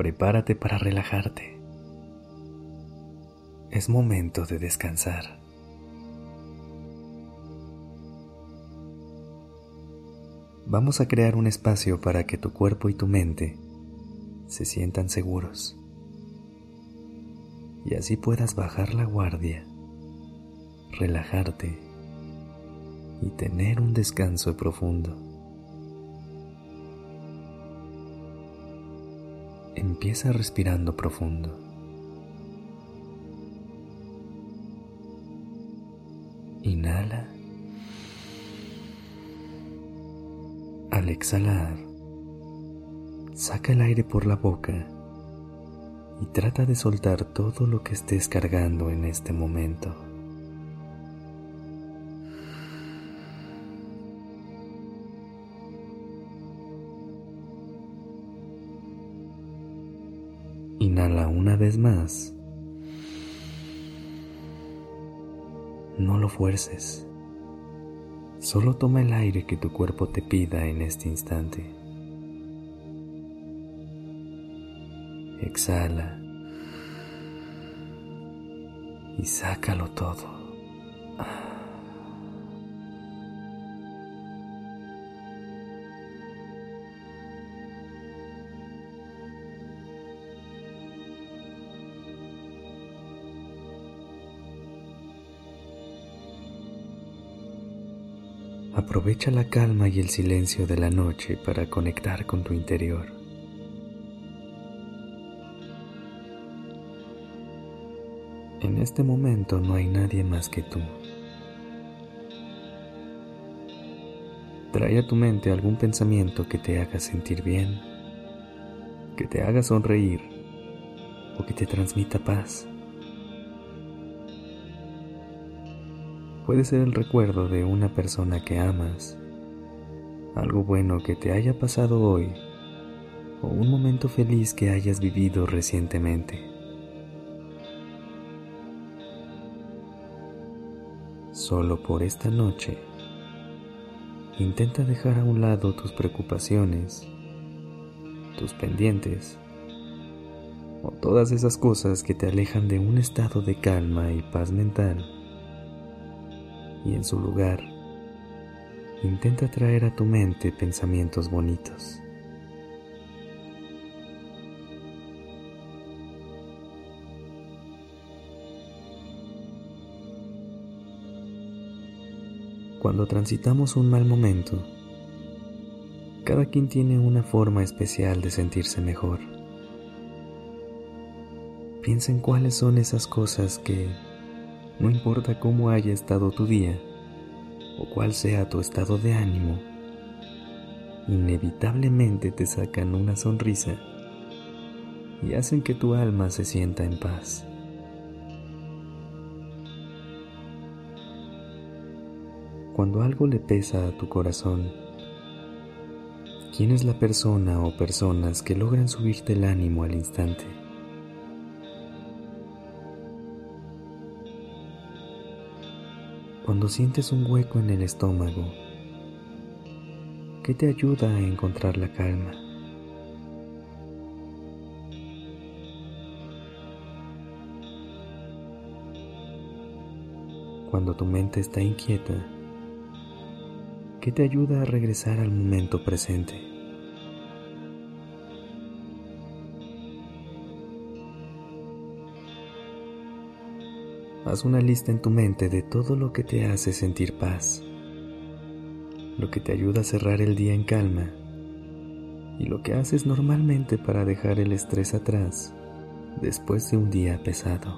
Prepárate para relajarte. Es momento de descansar. Vamos a crear un espacio para que tu cuerpo y tu mente se sientan seguros y así puedas bajar la guardia, relajarte y tener un descanso profundo. Empieza respirando profundo. Inhala. Al exhalar, saca el aire por la boca y trata de soltar todo lo que estés cargando en este momento. Vez más. No lo fuerces. Solo toma el aire que tu cuerpo te pida en este instante. Exhala y sácalo todo. Aprovecha la calma y el silencio de la noche para conectar con tu interior. En este momento no hay nadie más que tú. Trae a tu mente algún pensamiento que te haga sentir bien, que te haga sonreír o que te transmita paz. Puede ser el recuerdo de una persona que amas, algo bueno que te haya pasado hoy o un momento feliz que hayas vivido recientemente. Solo por esta noche, intenta dejar a un lado tus preocupaciones, tus pendientes o todas esas cosas que te alejan de un estado de calma y paz mental y en su lugar intenta traer a tu mente pensamientos bonitos. Cuando transitamos un mal momento, cada quien tiene una forma especial de sentirse mejor. Piensa en cuáles son esas cosas que no importa cómo haya estado tu día o cuál sea tu estado de ánimo, inevitablemente te sacan una sonrisa y hacen que tu alma se sienta en paz. Cuando algo le pesa a tu corazón, ¿quién es la persona o personas que logran subirte el ánimo al instante? Cuando sientes un hueco en el estómago, ¿qué te ayuda a encontrar la calma? Cuando tu mente está inquieta, ¿qué te ayuda a regresar al momento presente? Haz una lista en tu mente de todo lo que te hace sentir paz, lo que te ayuda a cerrar el día en calma y lo que haces normalmente para dejar el estrés atrás después de un día pesado.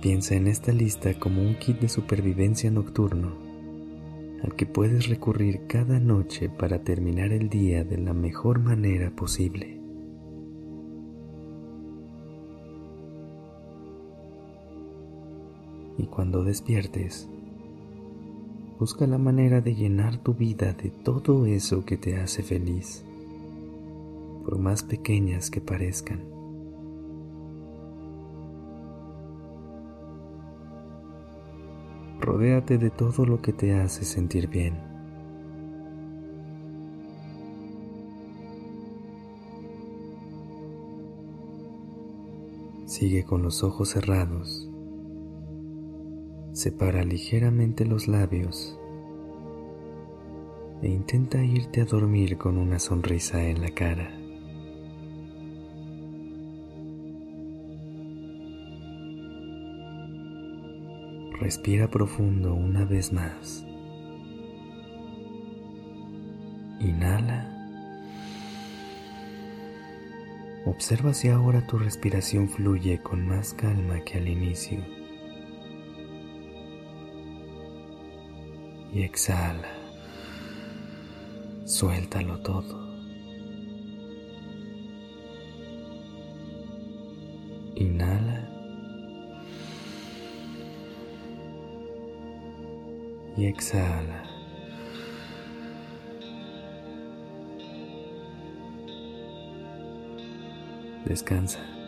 Piensa en esta lista como un kit de supervivencia nocturno, al que puedes recurrir cada noche para terminar el día de la mejor manera posible. Y cuando despiertes, busca la manera de llenar tu vida de todo eso que te hace feliz, por más pequeñas que parezcan. Rodéate de todo lo que te hace sentir bien. Sigue con los ojos cerrados. Separa ligeramente los labios e intenta irte a dormir con una sonrisa en la cara. Respira profundo una vez más. Inhala. Observa si ahora tu respiración fluye con más calma que al inicio. Y exhala. Suéltalo todo. Inhala. y exhala. Descansa.